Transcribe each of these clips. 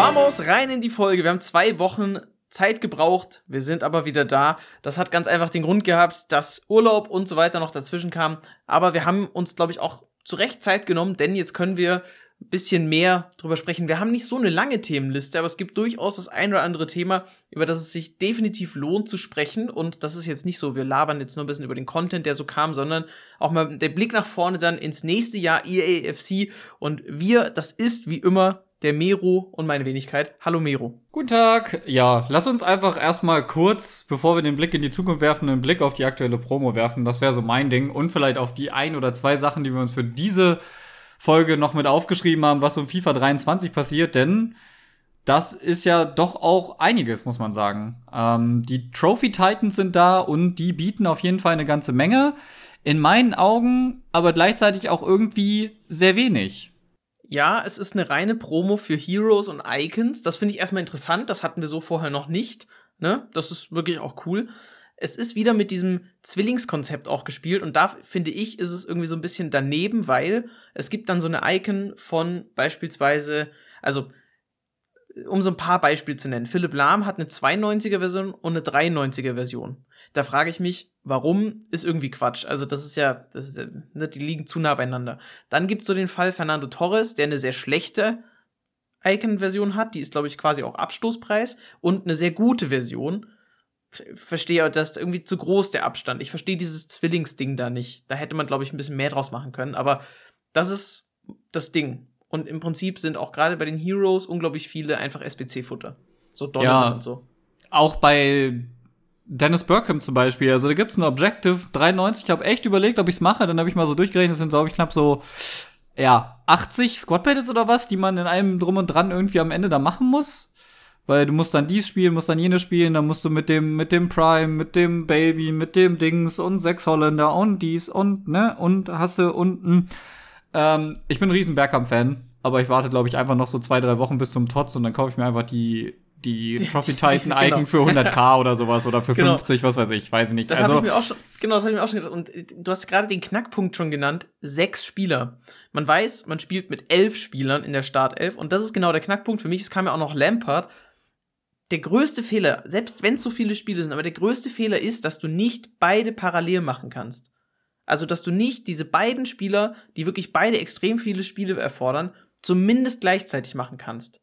Vamos rein in die Folge. Wir haben zwei Wochen Zeit gebraucht. Wir sind aber wieder da. Das hat ganz einfach den Grund gehabt, dass Urlaub und so weiter noch dazwischen kam. Aber wir haben uns, glaube ich, auch zu Recht Zeit genommen, denn jetzt können wir ein bisschen mehr drüber sprechen. Wir haben nicht so eine lange Themenliste, aber es gibt durchaus das ein oder andere Thema, über das es sich definitiv lohnt zu sprechen. Und das ist jetzt nicht so, wir labern jetzt nur ein bisschen über den Content, der so kam, sondern auch mal der Blick nach vorne dann ins nächste Jahr EAFC. Und wir, das ist wie immer der Mero und meine Wenigkeit. Hallo Mero. Guten Tag. Ja, lass uns einfach erstmal kurz, bevor wir den Blick in die Zukunft werfen, einen Blick auf die aktuelle Promo werfen. Das wäre so mein Ding. Und vielleicht auf die ein oder zwei Sachen, die wir uns für diese Folge noch mit aufgeschrieben haben, was um FIFA 23 passiert, denn das ist ja doch auch einiges, muss man sagen. Ähm, die Trophy Titans sind da und die bieten auf jeden Fall eine ganze Menge. In meinen Augen aber gleichzeitig auch irgendwie sehr wenig ja, es ist eine reine Promo für Heroes und Icons. Das finde ich erstmal interessant. Das hatten wir so vorher noch nicht. Ne? Das ist wirklich auch cool. Es ist wieder mit diesem Zwillingskonzept auch gespielt und da finde ich, ist es irgendwie so ein bisschen daneben, weil es gibt dann so eine Icon von beispielsweise, also um so ein paar Beispiele zu nennen. Philipp Lahm hat eine 92er Version und eine 93er Version. Da frage ich mich, warum ist irgendwie Quatsch. Also das ist ja, das ist ne, die liegen zu nah beieinander. Dann gibt's so den Fall Fernando Torres, der eine sehr schlechte Icon-Version hat, die ist, glaube ich, quasi auch Abstoßpreis und eine sehr gute Version. Verstehe, das ist irgendwie zu groß der Abstand. Ich verstehe dieses Zwillingsding da nicht. Da hätte man, glaube ich, ein bisschen mehr draus machen können. Aber das ist das Ding. Und im Prinzip sind auch gerade bei den Heroes unglaublich viele einfach SBC-Futter. So Donovan ja, und so. Auch bei Dennis Burkham zum Beispiel, also da gibt's ein Objective 93. Ich habe echt überlegt, ob ich's mache. Dann habe ich mal so durchgerechnet, das sind, glaube ich, knapp so, ja, 80 Squad Battles oder was, die man in einem Drum und Dran irgendwie am Ende da machen muss. Weil du musst dann dies spielen, musst dann jenes spielen, dann musst du mit dem, mit dem Prime, mit dem Baby, mit dem Dings und sechs Holländer und dies und, ne, und Hasse unten. Ähm, ich bin ein riesen Bergkamp-Fan, aber ich warte, glaube ich, einfach noch so zwei, drei Wochen bis zum Tots und dann kaufe ich mir einfach die, die, die Trophy Titan Icon genau. für 100k oder sowas oder für genau. 50, was weiß ich, weiß ich nicht. Das also, habe ich mir auch schon, genau, das habe ich mir auch schon gedacht. Und äh, du hast gerade den Knackpunkt schon genannt, sechs Spieler. Man weiß, man spielt mit elf Spielern in der Startelf und das ist genau der Knackpunkt für mich. Es kam ja auch noch Lampard. Der größte Fehler, selbst wenn es so viele Spiele sind, aber der größte Fehler ist, dass du nicht beide parallel machen kannst. Also, dass du nicht diese beiden Spieler, die wirklich beide extrem viele Spiele erfordern, zumindest gleichzeitig machen kannst.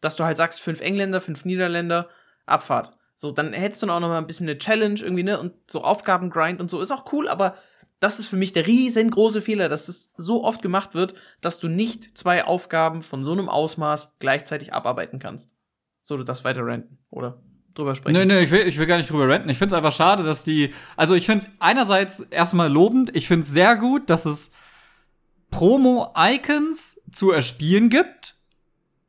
Dass du halt sagst, fünf Engländer, fünf Niederländer, Abfahrt. So, dann hättest du auch noch mal ein bisschen eine Challenge irgendwie, ne? Und so Aufgabengrind und so ist auch cool, aber das ist für mich der riesengroße Fehler, dass es so oft gemacht wird, dass du nicht zwei Aufgaben von so einem Ausmaß gleichzeitig abarbeiten kannst. So, du das weiter renten, oder? Drüber sprechen. Nee, nee, ich will, ich will gar nicht drüber renten. Ich finde es einfach schade, dass die. Also, ich finde es einerseits erstmal lobend. Ich finde es sehr gut, dass es Promo-Icons zu erspielen gibt.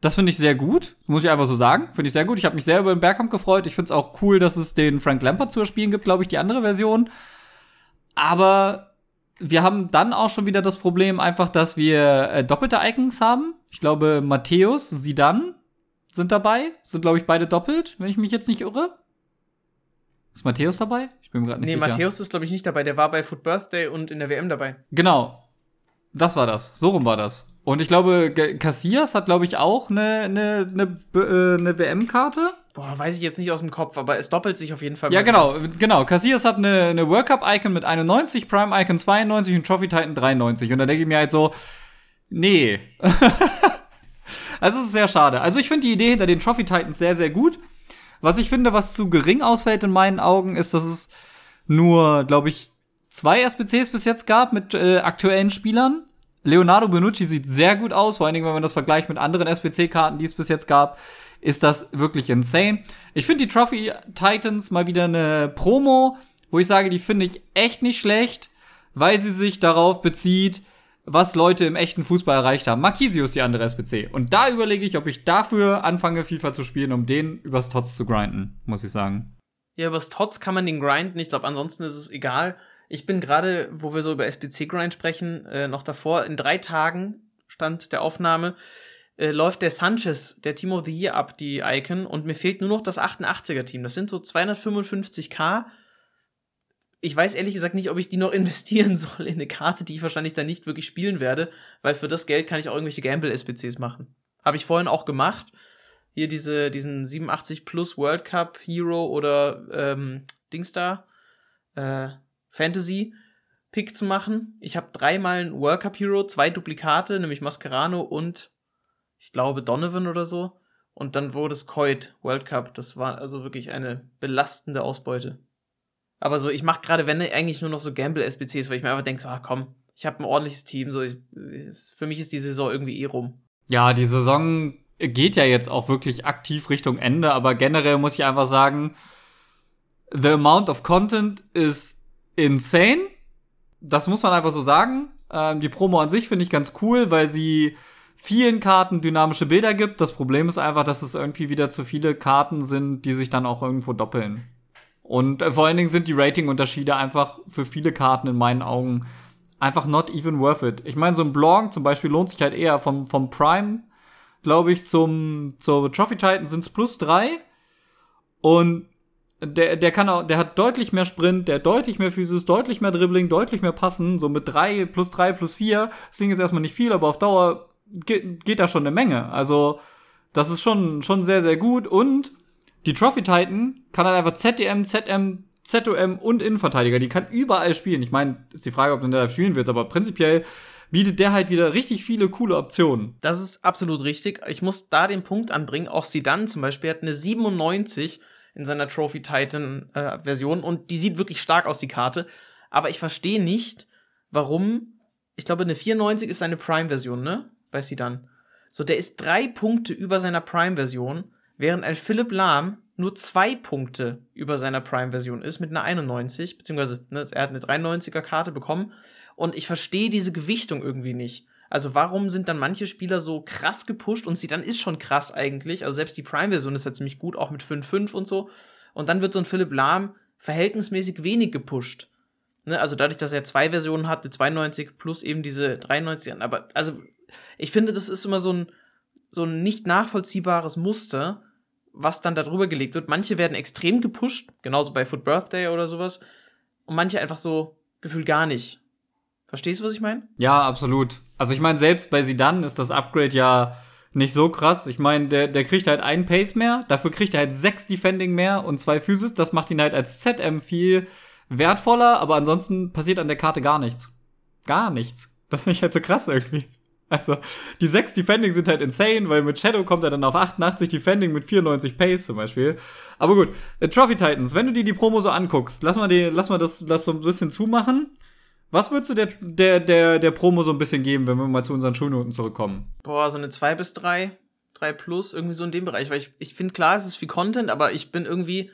Das finde ich sehr gut, muss ich einfach so sagen. Finde ich sehr gut. Ich habe mich sehr über den Bergkamp gefreut. Ich finde es auch cool, dass es den Frank Lampard zu erspielen gibt, glaube ich, die andere Version. Aber wir haben dann auch schon wieder das Problem einfach, dass wir äh, doppelte Icons haben. Ich glaube, Matthäus, Sidan sind dabei. Sind, glaube ich, beide doppelt, wenn ich mich jetzt nicht irre. Ist Matthäus dabei? Ich bin mir gerade nicht nee, sicher. Nee, Matthäus ist, glaube ich, nicht dabei. Der war bei Foot Birthday und in der WM dabei. Genau. Das war das. So rum war das. Und ich glaube, Cassias hat, glaube ich, auch eine, eine, eine, äh, eine WM-Karte. Boah, weiß ich jetzt nicht aus dem Kopf, aber es doppelt sich auf jeden Fall. Ja, genau, genau. Cassias hat eine, eine World Cup-Icon mit 91, Prime-Icon 92 und Trophy Titan 93. Und da denke ich mir halt so, nee. also es ist sehr schade. Also ich finde die Idee hinter den Trophy Titans sehr, sehr gut. Was ich finde, was zu gering ausfällt in meinen Augen, ist, dass es nur, glaube ich, zwei SBCs bis jetzt gab mit äh, aktuellen Spielern. Leonardo Bonucci sieht sehr gut aus, vor allen Dingen, wenn man das vergleicht mit anderen SBC-Karten, die es bis jetzt gab, ist das wirklich insane. Ich finde die Trophy Titans mal wieder eine Promo, wo ich sage, die finde ich echt nicht schlecht, weil sie sich darauf bezieht, was Leute im echten Fußball erreicht haben. Marquisio ist die andere SBC. Und da überlege ich, ob ich dafür anfange, FIFA zu spielen, um den übers Tots zu grinden, muss ich sagen. Ja, übers Tots kann man den grinden. Ich glaube, ansonsten ist es egal. Ich bin gerade, wo wir so über SBC-Grind sprechen, äh, noch davor, in drei Tagen Stand der Aufnahme, äh, läuft der Sanchez, der Team of the Year ab, die Icon, und mir fehlt nur noch das 88er-Team. Das sind so 255k. Ich weiß ehrlich gesagt nicht, ob ich die noch investieren soll in eine Karte, die ich wahrscheinlich dann nicht wirklich spielen werde, weil für das Geld kann ich auch irgendwelche Gamble-SBCs machen. Habe ich vorhin auch gemacht. hier diese, diesen 87 Plus World Cup Hero oder ähm, Dings da, äh, Fantasy Pick zu machen. Ich habe dreimal einen World Cup Hero, zwei Duplikate, nämlich Mascherano und ich glaube Donovan oder so. Und dann wurde es Coit World Cup. Das war also wirklich eine belastende Ausbeute. Aber so, ich mache gerade, wenn eigentlich nur noch so Gamble-SBCs, weil ich mir einfach denke, so, ah, komm, ich habe ein ordentliches Team. So, ich, für mich ist die Saison irgendwie eh rum. Ja, die Saison geht ja jetzt auch wirklich aktiv Richtung Ende, aber generell muss ich einfach sagen, the amount of content is insane. Das muss man einfach so sagen. Ähm, die Promo an sich finde ich ganz cool, weil sie vielen Karten dynamische Bilder gibt. Das Problem ist einfach, dass es irgendwie wieder zu viele Karten sind, die sich dann auch irgendwo doppeln. Und äh, vor allen Dingen sind die Rating-Unterschiede einfach für viele Karten in meinen Augen einfach not even worth it. Ich meine, so ein Blanc zum Beispiel lohnt sich halt eher vom, vom Prime, glaube ich, zum, zur Trophy Titan sind es plus drei. Und der, der kann auch, der hat deutlich mehr Sprint, der deutlich mehr Physis, deutlich mehr Dribbling, deutlich mehr Passen. So mit drei plus drei plus vier. Das klingt jetzt erstmal nicht viel, aber auf Dauer geht, geht da schon eine Menge. Also, das ist schon, schon sehr, sehr gut. Und die Trophy Titan kann halt einfach ZDM, ZM, ZOM und Innenverteidiger. Die kann überall spielen. Ich meine, ist die Frage, ob du da spielen willst, aber prinzipiell bietet der halt wieder richtig viele coole Optionen. Das ist absolut richtig. Ich muss da den Punkt anbringen. Auch Sidan zum Beispiel hat eine 97 in seiner Trophy Titan äh, Version und die sieht wirklich stark aus, die Karte. Aber ich verstehe nicht, warum. Ich glaube, eine 94 ist seine Prime-Version, ne? Bei Sidan. So, der ist drei Punkte über seiner Prime-Version, während ein Philipp Lahm nur zwei Punkte über seiner Prime-Version ist mit einer 91, beziehungsweise ne, er hat eine 93er Karte bekommen. Und ich verstehe diese Gewichtung irgendwie nicht. Also warum sind dann manche Spieler so krass gepusht und sie dann ist schon krass eigentlich. Also selbst die Prime-Version ist ja ziemlich gut, auch mit 5-5 und so. Und dann wird so ein Philipp Lahm verhältnismäßig wenig gepusht. Ne? Also dadurch, dass er zwei Versionen hat, eine 92 plus eben diese 93. Aber also ich finde, das ist immer so ein, so ein nicht nachvollziehbares Muster, was dann darüber gelegt wird. Manche werden extrem gepusht, genauso bei Foot Birthday oder sowas. Und manche einfach so gefühlt gar nicht. Verstehst du, was ich meine? Ja, absolut. Also ich meine, selbst bei Sidan ist das Upgrade ja nicht so krass. Ich meine, der, der kriegt halt einen Pace mehr, dafür kriegt er halt sechs Defending mehr und zwei Physis. Das macht ihn halt als ZM viel wertvoller, aber ansonsten passiert an der Karte gar nichts. Gar nichts. Das finde ich halt so krass irgendwie. Also, die sechs Defending sind halt insane, weil mit Shadow kommt er dann auf 88 Defending mit 94 Pace zum Beispiel. Aber gut, äh, Trophy Titans, wenn du dir die Promo so anguckst, lass mal, die, lass mal das, das so ein bisschen zumachen. Was würdest du der, der, der, der Promo so ein bisschen geben, wenn wir mal zu unseren Schulnoten zurückkommen? Boah, so eine 2 bis 3, 3 plus, irgendwie so in dem Bereich. Weil ich, ich finde, klar, es ist viel Content, aber ich bin irgendwie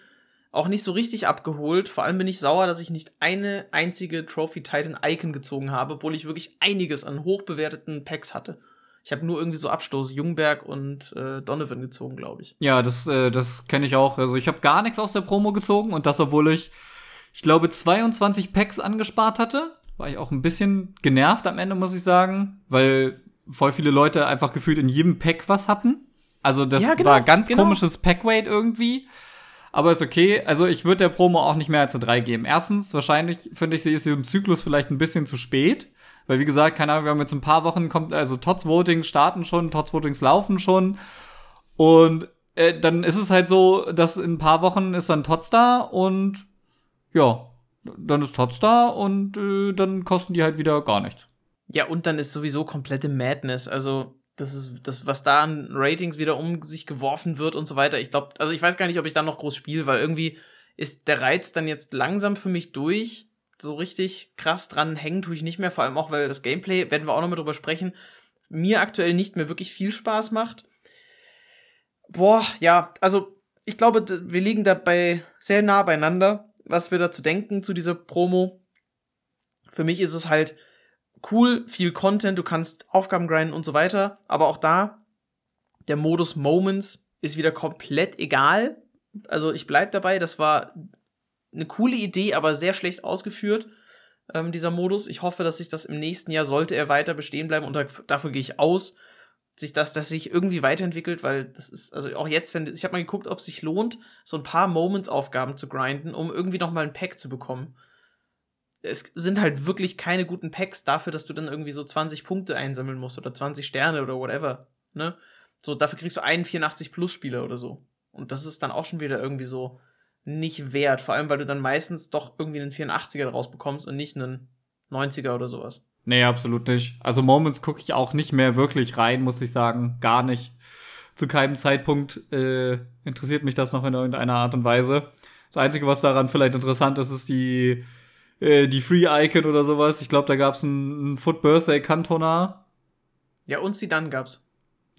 auch nicht so richtig abgeholt. Vor allem bin ich sauer, dass ich nicht eine einzige Trophy Titan Icon gezogen habe, obwohl ich wirklich einiges an hochbewerteten Packs hatte. Ich habe nur irgendwie so Abstoß, Jungberg und äh, Donovan gezogen, glaube ich. Ja, das, äh, das kenne ich auch. Also ich habe gar nichts aus der Promo gezogen und das, obwohl ich, ich glaube, 22 Packs angespart hatte war ich auch ein bisschen genervt am Ende, muss ich sagen, weil voll viele Leute einfach gefühlt in jedem Pack was hatten. Also das ja, genau, war ganz genau. komisches Packweight irgendwie. Aber ist okay. Also ich würde der Promo auch nicht mehr als eine 3 geben. Erstens, wahrscheinlich finde ich, sie ist im Zyklus vielleicht ein bisschen zu spät. Weil wie gesagt, keine Ahnung, wir haben jetzt ein paar Wochen, kommt, also Tots Voting starten schon, Tots Votings laufen schon. Und äh, dann ist es halt so, dass in ein paar Wochen ist dann Tots da und ja, dann ist Tots da und äh, dann kosten die halt wieder gar nichts. Ja, und dann ist sowieso komplette Madness. Also, das ist das, was da an Ratings wieder um sich geworfen wird und so weiter. Ich glaube, also ich weiß gar nicht, ob ich da noch groß spiele, weil irgendwie ist der Reiz dann jetzt langsam für mich durch. So richtig krass dran hängen tue ich nicht mehr, vor allem auch, weil das Gameplay, werden wir auch noch mal drüber sprechen, mir aktuell nicht mehr wirklich viel Spaß macht. Boah, ja, also ich glaube, wir liegen dabei sehr nah beieinander was wir dazu denken zu dieser Promo. Für mich ist es halt cool, viel Content, du kannst Aufgaben grinden und so weiter, aber auch da, der Modus Moments ist wieder komplett egal. Also ich bleib dabei, das war eine coole Idee, aber sehr schlecht ausgeführt, ähm, dieser Modus. Ich hoffe, dass sich das im nächsten Jahr, sollte er weiter bestehen bleiben, und dafür gehe ich aus, sich das, dass sich irgendwie weiterentwickelt, weil das ist, also auch jetzt, wenn, ich habe mal geguckt, ob es sich lohnt, so ein paar Moments-Aufgaben zu grinden, um irgendwie noch mal ein Pack zu bekommen. Es sind halt wirklich keine guten Packs dafür, dass du dann irgendwie so 20 Punkte einsammeln musst oder 20 Sterne oder whatever, ne? So, dafür kriegst du einen 84 Plus Spieler oder so. Und das ist dann auch schon wieder irgendwie so nicht wert. Vor allem, weil du dann meistens doch irgendwie einen 84er daraus bekommst und nicht einen 90er oder sowas. Nee, absolut nicht. Also Moments gucke ich auch nicht mehr wirklich rein, muss ich sagen. Gar nicht. Zu keinem Zeitpunkt äh, interessiert mich das noch in irgendeiner Art und Weise. Das Einzige, was daran vielleicht interessant ist, ist die, äh, die Free Icon oder sowas. Ich glaube, da gab es einen Foot Birthday Cantona. Ja, und sie dann gab's.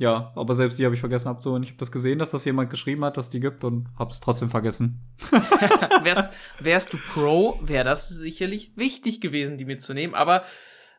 Ja, aber selbst die habe ich vergessen abzuholen. Ich habe das gesehen, dass das jemand geschrieben hat, dass die gibt und habe es trotzdem vergessen. wärst, wärst du Pro, wäre das sicherlich wichtig gewesen, die mitzunehmen. Aber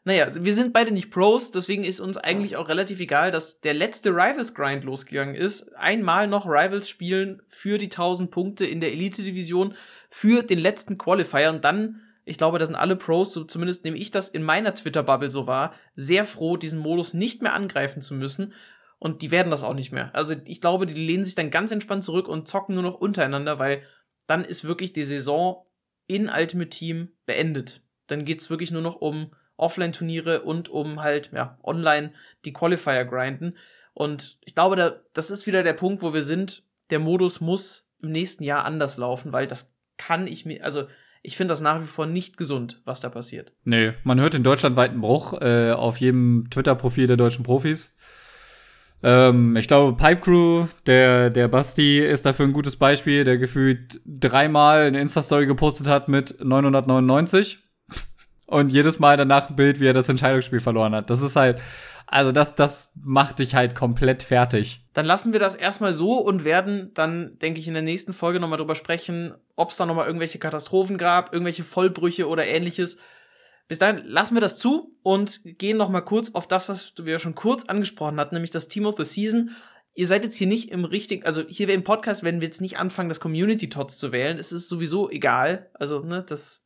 naja, wir sind beide nicht Pros, deswegen ist uns eigentlich auch relativ egal, dass der letzte Rivals-Grind losgegangen ist. Einmal noch Rivals spielen für die 1000 Punkte in der Elite-Division, für den letzten Qualifier und dann, ich glaube, da sind alle Pros, so zumindest nehme ich das in meiner Twitter-Bubble so wahr, sehr froh, diesen Modus nicht mehr angreifen zu müssen. Und die werden das auch nicht mehr. Also ich glaube, die lehnen sich dann ganz entspannt zurück und zocken nur noch untereinander, weil dann ist wirklich die Saison in Ultimate Team beendet. Dann geht's wirklich nur noch um Offline-Turniere und um halt, ja, online die Qualifier grinden. Und ich glaube, da, das ist wieder der Punkt, wo wir sind. Der Modus muss im nächsten Jahr anders laufen, weil das kann ich mir, also ich finde das nach wie vor nicht gesund, was da passiert. Nee, man hört den deutschlandweiten Bruch äh, auf jedem Twitter-Profil der deutschen Profis. Ähm, ich glaube, Pipe Crew, der, der Basti, ist dafür ein gutes Beispiel, der gefühlt dreimal eine Insta-Story gepostet hat mit 999 und jedes Mal danach ein Bild, wie er das Entscheidungsspiel verloren hat. Das ist halt, also das, das macht dich halt komplett fertig. Dann lassen wir das erstmal so und werden dann, denke ich, in der nächsten Folge nochmal drüber sprechen, ob es da nochmal irgendwelche Katastrophen gab, irgendwelche Vollbrüche oder ähnliches. Bis dahin lassen wir das zu und gehen nochmal kurz auf das, was wir schon kurz angesprochen hatten, nämlich das Team of the Season. Ihr seid jetzt hier nicht im richtigen, also hier im Podcast werden wir jetzt nicht anfangen, das Community Tots zu wählen. Es ist sowieso egal. Also, ne, das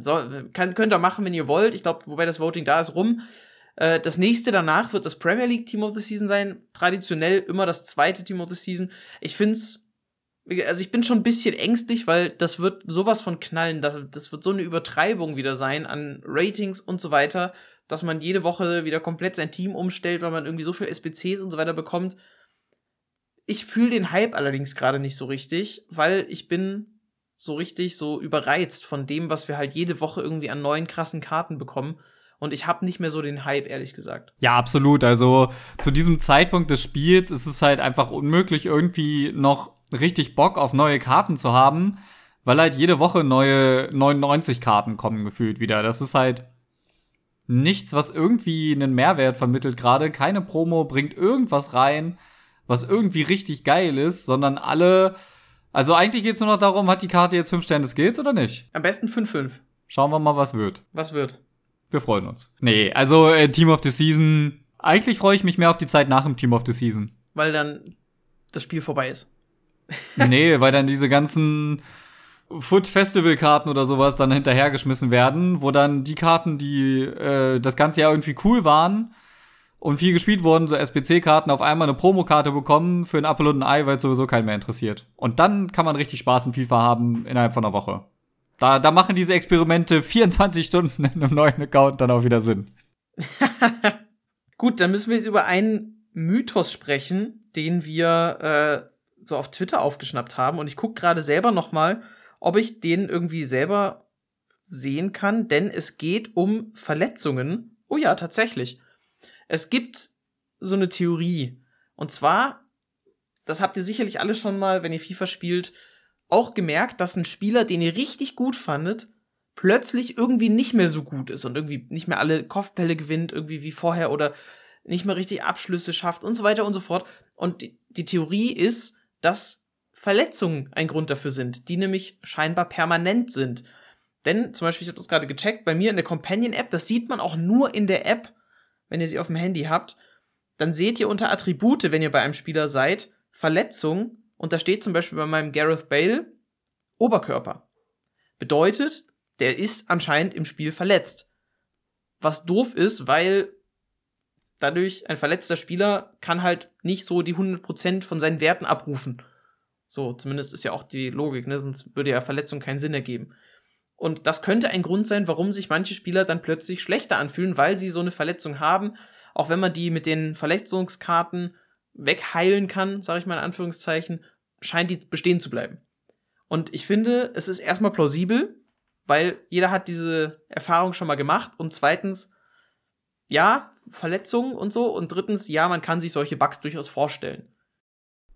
so, kann, könnt ihr machen, wenn ihr wollt. Ich glaube, wobei das Voting da ist, rum. Äh, das nächste danach wird das Premier League Team of the Season sein. Traditionell immer das zweite Team of the Season. Ich finde es, also ich bin schon ein bisschen ängstlich, weil das wird sowas von knallen. Das, das wird so eine Übertreibung wieder sein an Ratings und so weiter, dass man jede Woche wieder komplett sein Team umstellt, weil man irgendwie so viel SBCs und so weiter bekommt. Ich fühle den Hype allerdings gerade nicht so richtig, weil ich bin so richtig so überreizt von dem, was wir halt jede Woche irgendwie an neuen krassen Karten bekommen. Und ich habe nicht mehr so den Hype, ehrlich gesagt. Ja, absolut. Also zu diesem Zeitpunkt des Spiels ist es halt einfach unmöglich, irgendwie noch richtig Bock auf neue Karten zu haben, weil halt jede Woche neue 99 Karten kommen gefühlt wieder. Das ist halt nichts, was irgendwie einen Mehrwert vermittelt gerade. Keine Promo bringt irgendwas rein, was irgendwie richtig geil ist, sondern alle also eigentlich geht es nur noch darum, hat die Karte jetzt 5 Sterne des Skills oder nicht? Am besten 5-5. Schauen wir mal, was wird. Was wird? Wir freuen uns. Nee, also äh, Team of the Season. Eigentlich freue ich mich mehr auf die Zeit nach dem Team of the Season. Weil dann das Spiel vorbei ist. nee, weil dann diese ganzen Foot Festival Karten oder sowas dann hinterhergeschmissen werden, wo dann die Karten, die äh, das ganze Jahr irgendwie cool waren, und viel gespielt wurden, so SBC-Karten auf einmal eine Promokarte bekommen für ein Apple und ein Ei, weil es sowieso keinen mehr interessiert. Und dann kann man richtig Spaß in FIFA haben innerhalb von einer Woche. Da, da machen diese Experimente 24 Stunden in einem neuen Account dann auch wieder Sinn. Gut, dann müssen wir jetzt über einen Mythos sprechen, den wir äh, so auf Twitter aufgeschnappt haben. Und ich gucke gerade selber noch mal, ob ich den irgendwie selber sehen kann, denn es geht um Verletzungen. Oh ja, tatsächlich. Es gibt so eine Theorie. Und zwar, das habt ihr sicherlich alle schon mal, wenn ihr FIFA spielt, auch gemerkt, dass ein Spieler, den ihr richtig gut fandet, plötzlich irgendwie nicht mehr so gut ist und irgendwie nicht mehr alle Kopfbälle gewinnt, irgendwie wie vorher oder nicht mehr richtig Abschlüsse schafft und so weiter und so fort. Und die, Theorie ist, dass Verletzungen ein Grund dafür sind, die nämlich scheinbar permanent sind. Denn zum Beispiel, ich habe das gerade gecheckt, bei mir in der Companion-App, das sieht man auch nur in der App, wenn ihr sie auf dem Handy habt, dann seht ihr unter Attribute, wenn ihr bei einem Spieler seid, Verletzung und da steht zum Beispiel bei meinem Gareth Bale Oberkörper. Bedeutet, der ist anscheinend im Spiel verletzt. Was doof ist, weil dadurch ein verletzter Spieler kann halt nicht so die 100% von seinen Werten abrufen. So, zumindest ist ja auch die Logik, ne? sonst würde ja Verletzung keinen Sinn ergeben. Und das könnte ein Grund sein, warum sich manche Spieler dann plötzlich schlechter anfühlen, weil sie so eine Verletzung haben. Auch wenn man die mit den Verletzungskarten wegheilen kann, sage ich mal in Anführungszeichen, scheint die bestehen zu bleiben. Und ich finde, es ist erstmal plausibel, weil jeder hat diese Erfahrung schon mal gemacht und zweitens, ja, Verletzungen und so und drittens, ja, man kann sich solche Bugs durchaus vorstellen.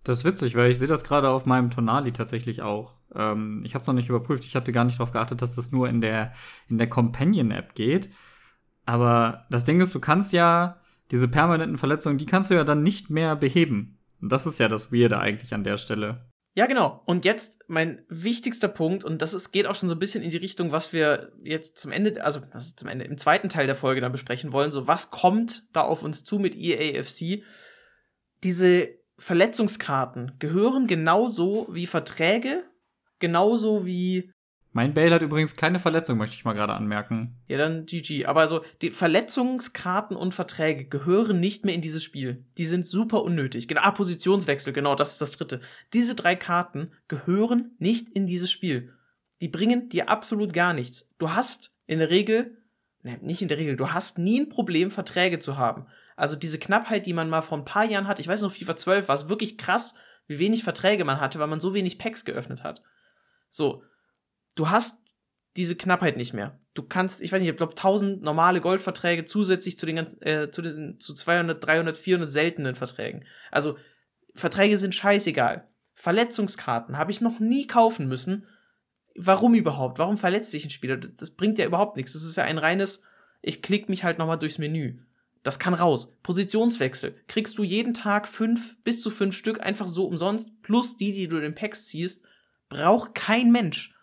Das ist witzig, weil ich sehe das gerade auf meinem Tonali tatsächlich auch. Ähm, ich habe es noch nicht überprüft. Ich hatte gar nicht darauf geachtet, dass das nur in der, in der Companion-App geht. Aber das Ding ist, du kannst ja diese permanenten Verletzungen, die kannst du ja dann nicht mehr beheben. Und das ist ja das Weirde eigentlich an der Stelle. Ja, genau. Und jetzt mein wichtigster Punkt, und das ist, geht auch schon so ein bisschen in die Richtung, was wir jetzt zum Ende, also, also zum Ende, im zweiten Teil der Folge dann besprechen wollen. So, was kommt da auf uns zu mit EAFC? Diese Verletzungskarten gehören genauso wie Verträge, genauso wie mein Bale hat übrigens keine Verletzung, möchte ich mal gerade anmerken. Ja, dann GG. Aber also, die Verletzungskarten und Verträge gehören nicht mehr in dieses Spiel. Die sind super unnötig. Genau, ah, Positionswechsel, genau, das ist das dritte. Diese drei Karten gehören nicht in dieses Spiel. Die bringen dir absolut gar nichts. Du hast in der Regel, ne, nicht in der Regel, du hast nie ein Problem, Verträge zu haben. Also diese Knappheit, die man mal vor ein paar Jahren hat, ich weiß noch, FIFA 12 war es wirklich krass, wie wenig Verträge man hatte, weil man so wenig Packs geöffnet hat. So, du hast diese Knappheit nicht mehr. Du kannst, ich weiß nicht, ich glaube 1000 normale Goldverträge zusätzlich zu den ganzen, äh, zu den zu 200, 300, 400 seltenen Verträgen. Also Verträge sind scheißegal. Verletzungskarten habe ich noch nie kaufen müssen. Warum überhaupt? Warum verletzt sich ein Spieler? Das bringt ja überhaupt nichts. Das ist ja ein reines, ich klicke mich halt nochmal durchs Menü. Das kann raus. Positionswechsel. Kriegst du jeden Tag fünf, bis zu fünf Stück einfach so umsonst, plus die, die du in den Packs ziehst, braucht kein Mensch.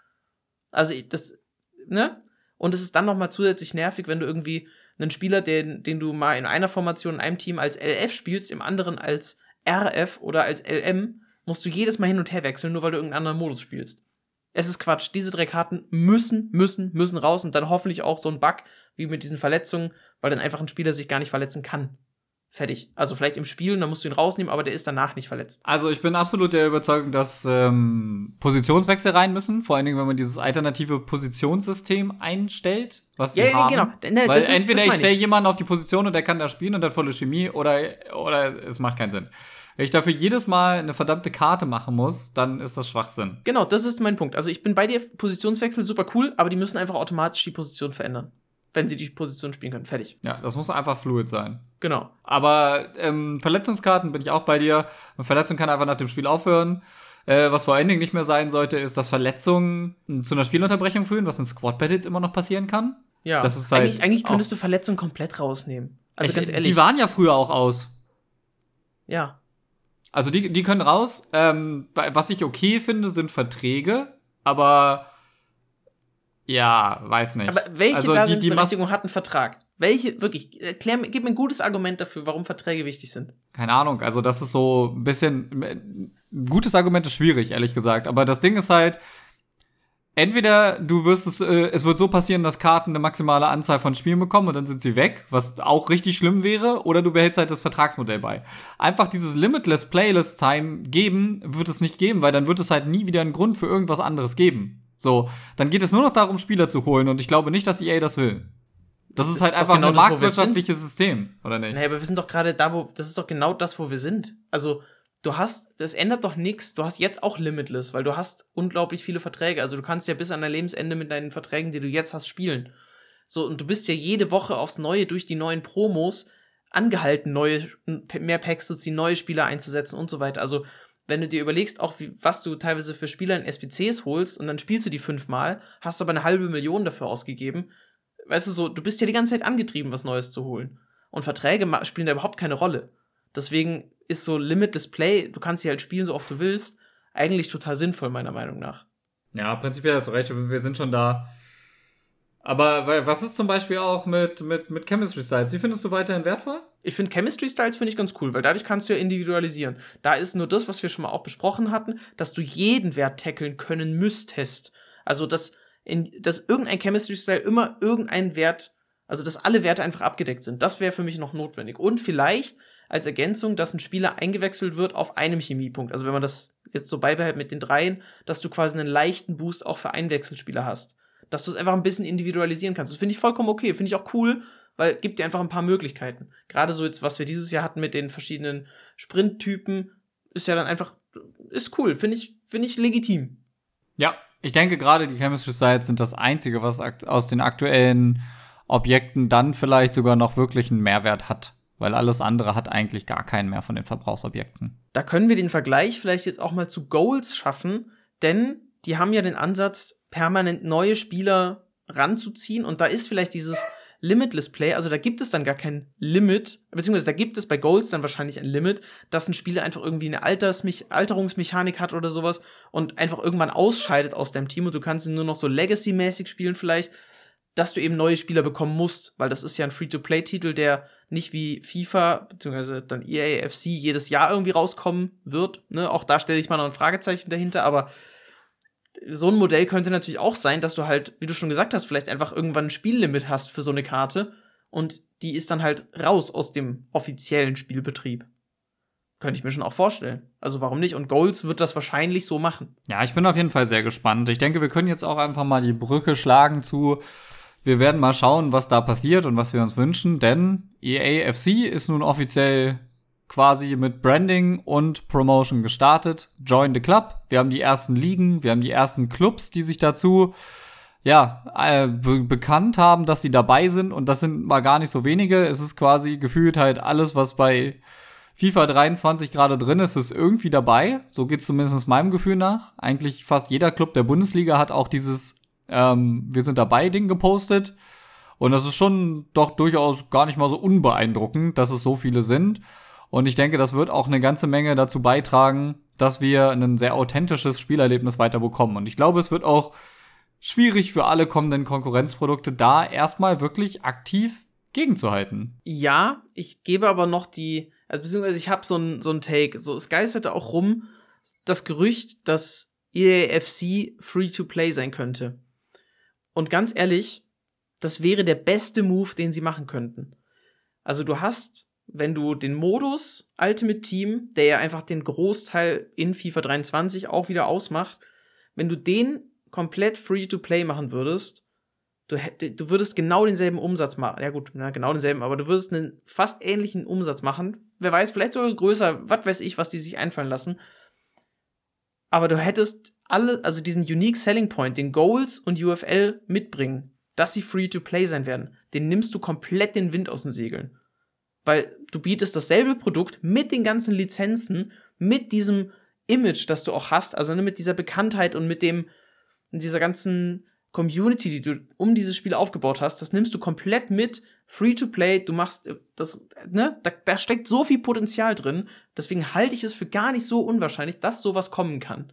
Also das, ne? Und es ist dann noch mal zusätzlich nervig, wenn du irgendwie einen Spieler, den, den du mal in einer Formation in einem Team als LF spielst, im anderen als RF oder als LM, musst du jedes Mal hin und her wechseln, nur weil du irgendeinen anderen Modus spielst. Es ist Quatsch. Diese drei Karten müssen, müssen, müssen raus und dann hoffentlich auch so ein Bug wie mit diesen Verletzungen, weil dann einfach ein Spieler sich gar nicht verletzen kann. Fertig. Also vielleicht im Spiel, dann musst du ihn rausnehmen, aber der ist danach nicht verletzt. Also ich bin absolut der Überzeugung, dass ähm, Positionswechsel rein müssen. Vor allen Dingen, wenn man dieses alternative Positionssystem einstellt, was ja, sie ja, haben. genau. Ne, Weil entweder ich stelle jemanden auf die Position und der kann da spielen und hat volle Chemie oder, oder es macht keinen Sinn. Wenn ich dafür jedes Mal eine verdammte Karte machen muss, dann ist das Schwachsinn. Genau, das ist mein Punkt. Also ich bin bei dir, Positionswechsel super cool, aber die müssen einfach automatisch die Position verändern wenn sie die Position spielen können. Fertig. Ja, das muss einfach fluid sein. Genau. Aber ähm, Verletzungskarten bin ich auch bei dir. Eine Verletzung kann einfach nach dem Spiel aufhören. Äh, was vor allen Dingen nicht mehr sein sollte, ist, dass Verletzungen zu einer Spielunterbrechung führen, was in Squad Battles immer noch passieren kann. Ja. Das ist halt eigentlich, eigentlich könntest du Verletzungen komplett rausnehmen. Also ich, ganz ehrlich. Die waren ja früher auch aus. Ja. Also die, die können raus. Ähm, was ich okay finde, sind Verträge, aber ja, weiß nicht. Aber welche also, da die, die hat einen Vertrag? Welche, wirklich, erklär, gib mir ein gutes Argument dafür, warum Verträge wichtig sind. Keine Ahnung, also das ist so ein bisschen, ein gutes Argument ist schwierig, ehrlich gesagt. Aber das Ding ist halt, entweder du wirst es, äh, es wird so passieren, dass Karten eine maximale Anzahl von Spielen bekommen und dann sind sie weg, was auch richtig schlimm wäre, oder du behältst halt das Vertragsmodell bei. Einfach dieses Limitless Playlist Time geben, wird es nicht geben, weil dann wird es halt nie wieder einen Grund für irgendwas anderes geben. So, dann geht es nur noch darum, Spieler zu holen und ich glaube nicht, dass EA das will. Das, das ist halt ist einfach genau ein marktwirtschaftliches System, oder nicht? Naja, aber wir sind doch gerade da, wo, das ist doch genau das, wo wir sind. Also, du hast, das ändert doch nichts. Du hast jetzt auch Limitless, weil du hast unglaublich viele Verträge. Also, du kannst ja bis an dein Lebensende mit deinen Verträgen, die du jetzt hast, spielen. So, und du bist ja jede Woche aufs Neue durch die neuen Promos angehalten, neue, mehr Packs zu ziehen, neue Spieler einzusetzen und so weiter. Also, wenn du dir überlegst, auch wie, was du teilweise für Spieler in SPCs holst und dann spielst du die fünfmal, hast aber eine halbe Million dafür ausgegeben. Weißt du so, du bist ja die ganze Zeit angetrieben, was Neues zu holen. Und Verträge spielen da überhaupt keine Rolle. Deswegen ist so Limitless Play, du kannst sie halt spielen, so oft du willst, eigentlich total sinnvoll, meiner Meinung nach. Ja, prinzipiell hast du recht, wir sind schon da. Aber was ist zum Beispiel auch mit, mit, mit Chemistry Styles? Die findest du weiterhin wertvoll? Ich finde Chemistry Styles finde ich ganz cool, weil dadurch kannst du ja individualisieren. Da ist nur das, was wir schon mal auch besprochen hatten, dass du jeden Wert tackeln können müsstest. Also, dass, in, dass irgendein Chemistry Style immer irgendein Wert, also dass alle Werte einfach abgedeckt sind. Das wäre für mich noch notwendig. Und vielleicht als Ergänzung, dass ein Spieler eingewechselt wird auf einem Chemiepunkt. Also wenn man das jetzt so beibehält mit den dreien, dass du quasi einen leichten Boost auch für einen Wechselspieler hast dass du es einfach ein bisschen individualisieren kannst. Das finde ich vollkommen okay, finde ich auch cool, weil gibt dir einfach ein paar Möglichkeiten. Gerade so jetzt, was wir dieses Jahr hatten mit den verschiedenen Sprinttypen, ist ja dann einfach, ist cool, finde ich, finde ich legitim. Ja, ich denke gerade die Chemistry Sites sind das einzige, was aus den aktuellen Objekten dann vielleicht sogar noch wirklich einen Mehrwert hat. Weil alles andere hat eigentlich gar keinen mehr von den Verbrauchsobjekten. Da können wir den Vergleich vielleicht jetzt auch mal zu Goals schaffen, denn die haben ja den Ansatz, permanent neue Spieler ranzuziehen und da ist vielleicht dieses Limitless Play, also da gibt es dann gar kein Limit, beziehungsweise da gibt es bei Goals dann wahrscheinlich ein Limit, dass ein Spieler einfach irgendwie eine Altersmech Alterungsmechanik hat oder sowas und einfach irgendwann ausscheidet aus deinem Team und du kannst ihn nur noch so Legacy-mäßig spielen vielleicht, dass du eben neue Spieler bekommen musst, weil das ist ja ein Free-to-Play-Titel, der nicht wie FIFA, beziehungsweise dann EAFC jedes Jahr irgendwie rauskommen wird. Ne? Auch da stelle ich mal noch ein Fragezeichen dahinter, aber so ein Modell könnte natürlich auch sein, dass du halt, wie du schon gesagt hast, vielleicht einfach irgendwann ein Spiellimit hast für so eine Karte und die ist dann halt raus aus dem offiziellen Spielbetrieb. Könnte ich mir schon auch vorstellen. Also warum nicht? Und Goals wird das wahrscheinlich so machen. Ja, ich bin auf jeden Fall sehr gespannt. Ich denke, wir können jetzt auch einfach mal die Brücke schlagen zu, wir werden mal schauen, was da passiert und was wir uns wünschen, denn EAFC ist nun offiziell quasi mit Branding und Promotion gestartet. Join the Club. Wir haben die ersten Ligen, wir haben die ersten Clubs, die sich dazu ja, äh, be bekannt haben, dass sie dabei sind und das sind mal gar nicht so wenige. Es ist quasi gefühlt halt alles, was bei FIFA 23 gerade drin ist, ist irgendwie dabei. So geht's zumindest meinem Gefühl nach. Eigentlich fast jeder Club der Bundesliga hat auch dieses ähm, Wir sind dabei Ding gepostet. Und das ist schon doch durchaus gar nicht mal so unbeeindruckend, dass es so viele sind. Und ich denke, das wird auch eine ganze Menge dazu beitragen, dass wir ein sehr authentisches Spielerlebnis weiter bekommen. Und ich glaube, es wird auch schwierig für alle kommenden Konkurrenzprodukte da erstmal wirklich aktiv gegenzuhalten. Ja, ich gebe aber noch die, also beziehungsweise ich habe so ein so ein Take, so es geisterte auch rum das Gerücht, dass EAFC free to play sein könnte. Und ganz ehrlich, das wäre der beste Move, den sie machen könnten. Also du hast wenn du den Modus Ultimate Team, der ja einfach den Großteil in FIFA 23 auch wieder ausmacht, wenn du den komplett free to play machen würdest, du, du würdest genau denselben Umsatz machen. Ja gut, na, genau denselben, aber du würdest einen fast ähnlichen Umsatz machen. Wer weiß, vielleicht sogar größer, was weiß ich, was die sich einfallen lassen. Aber du hättest alle, also diesen Unique Selling Point, den Goals und UFL mitbringen, dass sie free to play sein werden, den nimmst du komplett den Wind aus den Segeln. Weil du bietest dasselbe Produkt mit den ganzen Lizenzen, mit diesem Image, das du auch hast, also ne, mit dieser Bekanntheit und mit dem, dieser ganzen Community, die du um dieses Spiel aufgebaut hast, das nimmst du komplett mit, free to play, du machst äh, das, ne, da, da steckt so viel Potenzial drin, deswegen halte ich es für gar nicht so unwahrscheinlich, dass sowas kommen kann.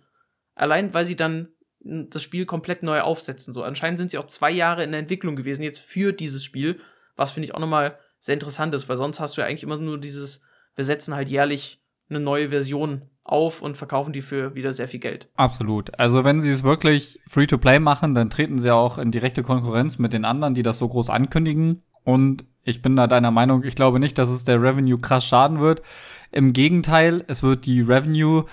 Allein, weil sie dann das Spiel komplett neu aufsetzen, so. Anscheinend sind sie auch zwei Jahre in der Entwicklung gewesen jetzt für dieses Spiel, was finde ich auch nochmal sehr interessant ist, weil sonst hast du ja eigentlich immer nur dieses, wir setzen halt jährlich eine neue Version auf und verkaufen die für wieder sehr viel Geld. Absolut. Also wenn sie es wirklich free-to-play machen, dann treten sie auch in direkte Konkurrenz mit den anderen, die das so groß ankündigen. Und ich bin da deiner Meinung, ich glaube nicht, dass es der Revenue krass schaden wird. Im Gegenteil, es wird die Revenue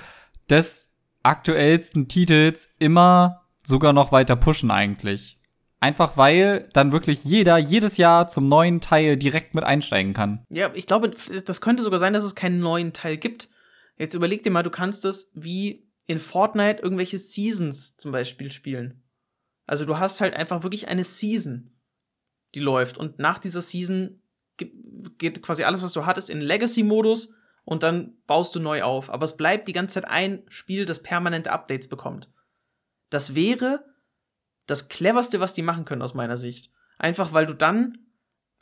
des aktuellsten Titels immer sogar noch weiter pushen eigentlich. Einfach weil dann wirklich jeder jedes Jahr zum neuen Teil direkt mit einsteigen kann. Ja, ich glaube, das könnte sogar sein, dass es keinen neuen Teil gibt. Jetzt überleg dir mal, du kannst das wie in Fortnite irgendwelche Seasons zum Beispiel spielen. Also du hast halt einfach wirklich eine Season, die läuft. Und nach dieser Season geht quasi alles, was du hattest, in Legacy-Modus und dann baust du neu auf. Aber es bleibt die ganze Zeit ein Spiel, das permanente Updates bekommt. Das wäre das cleverste, was die machen können aus meiner Sicht. Einfach weil du dann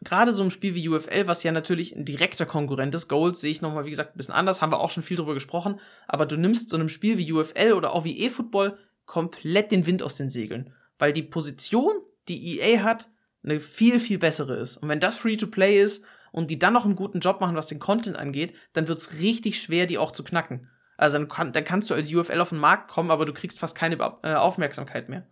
gerade so ein Spiel wie UFL, was ja natürlich ein direkter Konkurrent ist, Goals sehe ich nochmal, wie gesagt, ein bisschen anders, haben wir auch schon viel drüber gesprochen, aber du nimmst so einem Spiel wie UFL oder auch wie E-Football komplett den Wind aus den Segeln, weil die Position, die EA hat, eine viel, viel bessere ist. Und wenn das Free-to-Play ist und die dann noch einen guten Job machen, was den Content angeht, dann wird's richtig schwer, die auch zu knacken. Also dann, kann, dann kannst du als UFL auf den Markt kommen, aber du kriegst fast keine äh, Aufmerksamkeit mehr.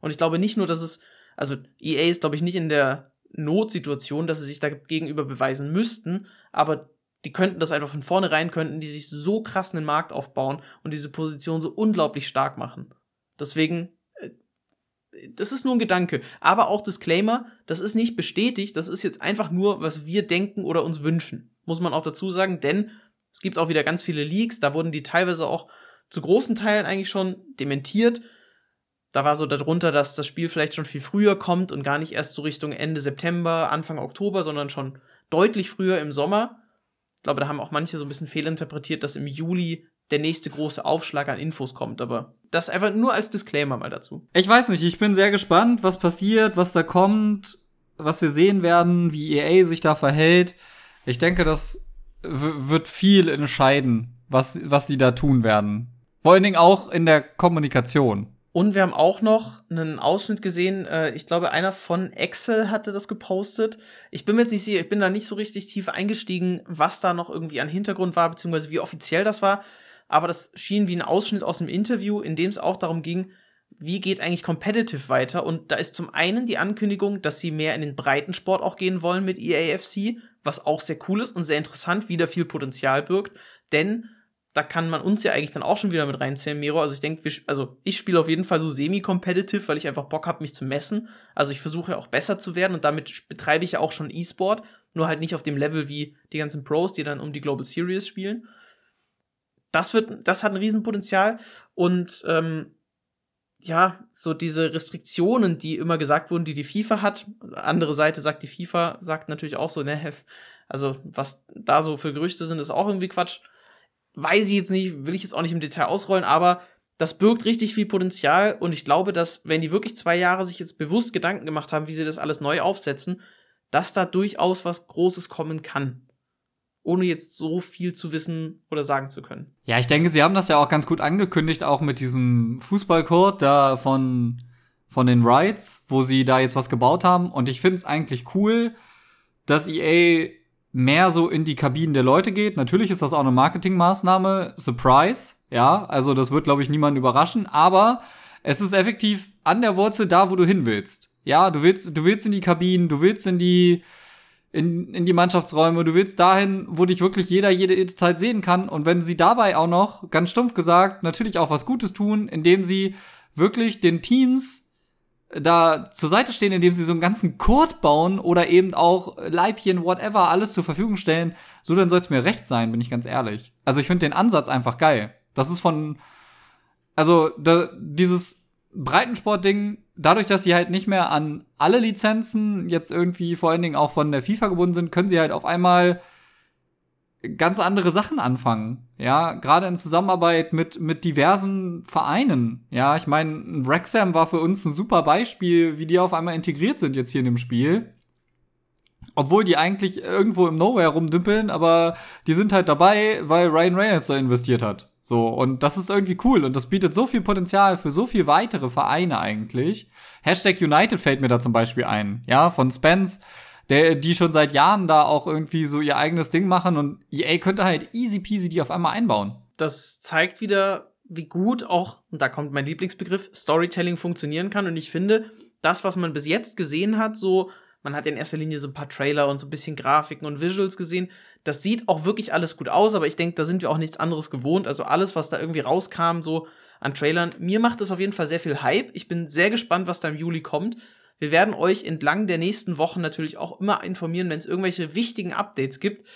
Und ich glaube nicht nur, dass es, also EA ist, glaube ich, nicht in der Notsituation, dass sie sich da gegenüber beweisen müssten, aber die könnten das einfach von vornherein, könnten die sich so krass einen Markt aufbauen und diese Position so unglaublich stark machen. Deswegen, äh, das ist nur ein Gedanke. Aber auch Disclaimer, das ist nicht bestätigt, das ist jetzt einfach nur, was wir denken oder uns wünschen. Muss man auch dazu sagen, denn es gibt auch wieder ganz viele Leaks, da wurden die teilweise auch zu großen Teilen eigentlich schon dementiert. Da war so darunter, dass das Spiel vielleicht schon viel früher kommt und gar nicht erst so Richtung Ende September, Anfang Oktober, sondern schon deutlich früher im Sommer. Ich glaube, da haben auch manche so ein bisschen fehlinterpretiert, dass im Juli der nächste große Aufschlag an Infos kommt, aber das einfach nur als Disclaimer mal dazu. Ich weiß nicht, ich bin sehr gespannt, was passiert, was da kommt, was wir sehen werden, wie EA sich da verhält. Ich denke, das wird viel entscheiden, was, was sie da tun werden. Vor allen Dingen auch in der Kommunikation. Und wir haben auch noch einen Ausschnitt gesehen, äh, ich glaube, einer von Excel hatte das gepostet. Ich bin mir jetzt nicht sicher, ich bin da nicht so richtig tief eingestiegen, was da noch irgendwie an Hintergrund war, beziehungsweise wie offiziell das war aber das schien wie ein Ausschnitt aus einem Interview, in dem es auch darum ging, wie geht eigentlich Competitive weiter? Und da ist zum einen die Ankündigung, dass sie mehr in den Breitensport auch gehen wollen mit EAFC, was auch sehr cool ist und sehr interessant, wieder viel Potenzial birgt, denn da kann man uns ja eigentlich dann auch schon wieder mit reinzählen, Miro. Also ich denke, also ich spiele auf jeden Fall so semi-competitive, weil ich einfach Bock habe, mich zu messen. Also ich versuche ja auch besser zu werden und damit betreibe ich ja auch schon E-Sport, nur halt nicht auf dem Level wie die ganzen Pros, die dann um die Global Series spielen das wird, das hat ein Riesenpotenzial und ähm, ja, so diese Restriktionen, die immer gesagt wurden, die die FIFA hat. Andere Seite sagt die FIFA, sagt natürlich auch so, ne, also was da so für Gerüchte sind, ist auch irgendwie Quatsch. Weiß ich jetzt nicht, will ich jetzt auch nicht im Detail ausrollen, aber das birgt richtig viel Potenzial und ich glaube, dass wenn die wirklich zwei Jahre sich jetzt bewusst Gedanken gemacht haben, wie sie das alles neu aufsetzen, dass da durchaus was Großes kommen kann ohne jetzt so viel zu wissen oder sagen zu können. Ja, ich denke, sie haben das ja auch ganz gut angekündigt, auch mit diesem Fußballcourt da von, von den Rides, wo sie da jetzt was gebaut haben. Und ich finde es eigentlich cool, dass EA mehr so in die Kabinen der Leute geht. Natürlich ist das auch eine Marketingmaßnahme. Surprise. Ja, also das wird, glaube ich, niemanden überraschen. Aber es ist effektiv an der Wurzel da, wo du hin willst. Ja, du willst, du willst in die Kabinen, du willst in die, in, in die Mannschaftsräume. Du willst dahin, wo dich wirklich jeder jede Zeit sehen kann. Und wenn sie dabei auch noch, ganz stumpf gesagt, natürlich auch was Gutes tun, indem sie wirklich den Teams da zur Seite stehen, indem sie so einen ganzen Kurt bauen oder eben auch Leibchen, whatever, alles zur Verfügung stellen, so dann soll es mir recht sein, bin ich ganz ehrlich. Also ich finde den Ansatz einfach geil. Das ist von, also da, dieses Breitensport-Ding dadurch, dass sie halt nicht mehr an alle Lizenzen jetzt irgendwie vor allen Dingen auch von der FIFA gebunden sind, können sie halt auf einmal ganz andere Sachen anfangen. Ja, gerade in Zusammenarbeit mit, mit diversen Vereinen. Ja, ich meine, Wrexham war für uns ein super Beispiel, wie die auf einmal integriert sind jetzt hier in dem Spiel. Obwohl die eigentlich irgendwo im Nowhere rumdümpeln, aber die sind halt dabei, weil Ryan Reynolds da investiert hat. So, und das ist irgendwie cool und das bietet so viel Potenzial für so viel weitere Vereine eigentlich. Hashtag United fällt mir da zum Beispiel ein, ja, von Spence, der, die schon seit Jahren da auch irgendwie so ihr eigenes Ding machen und EA könnte halt easy peasy die auf einmal einbauen. Das zeigt wieder, wie gut auch, und da kommt mein Lieblingsbegriff, Storytelling funktionieren kann und ich finde, das, was man bis jetzt gesehen hat, so man hat in erster Linie so ein paar Trailer und so ein bisschen Grafiken und Visuals gesehen. Das sieht auch wirklich alles gut aus, aber ich denke, da sind wir auch nichts anderes gewohnt. Also alles, was da irgendwie rauskam, so an Trailern, mir macht es auf jeden Fall sehr viel Hype. Ich bin sehr gespannt, was da im Juli kommt. Wir werden euch entlang der nächsten Wochen natürlich auch immer informieren, wenn es irgendwelche wichtigen Updates gibt.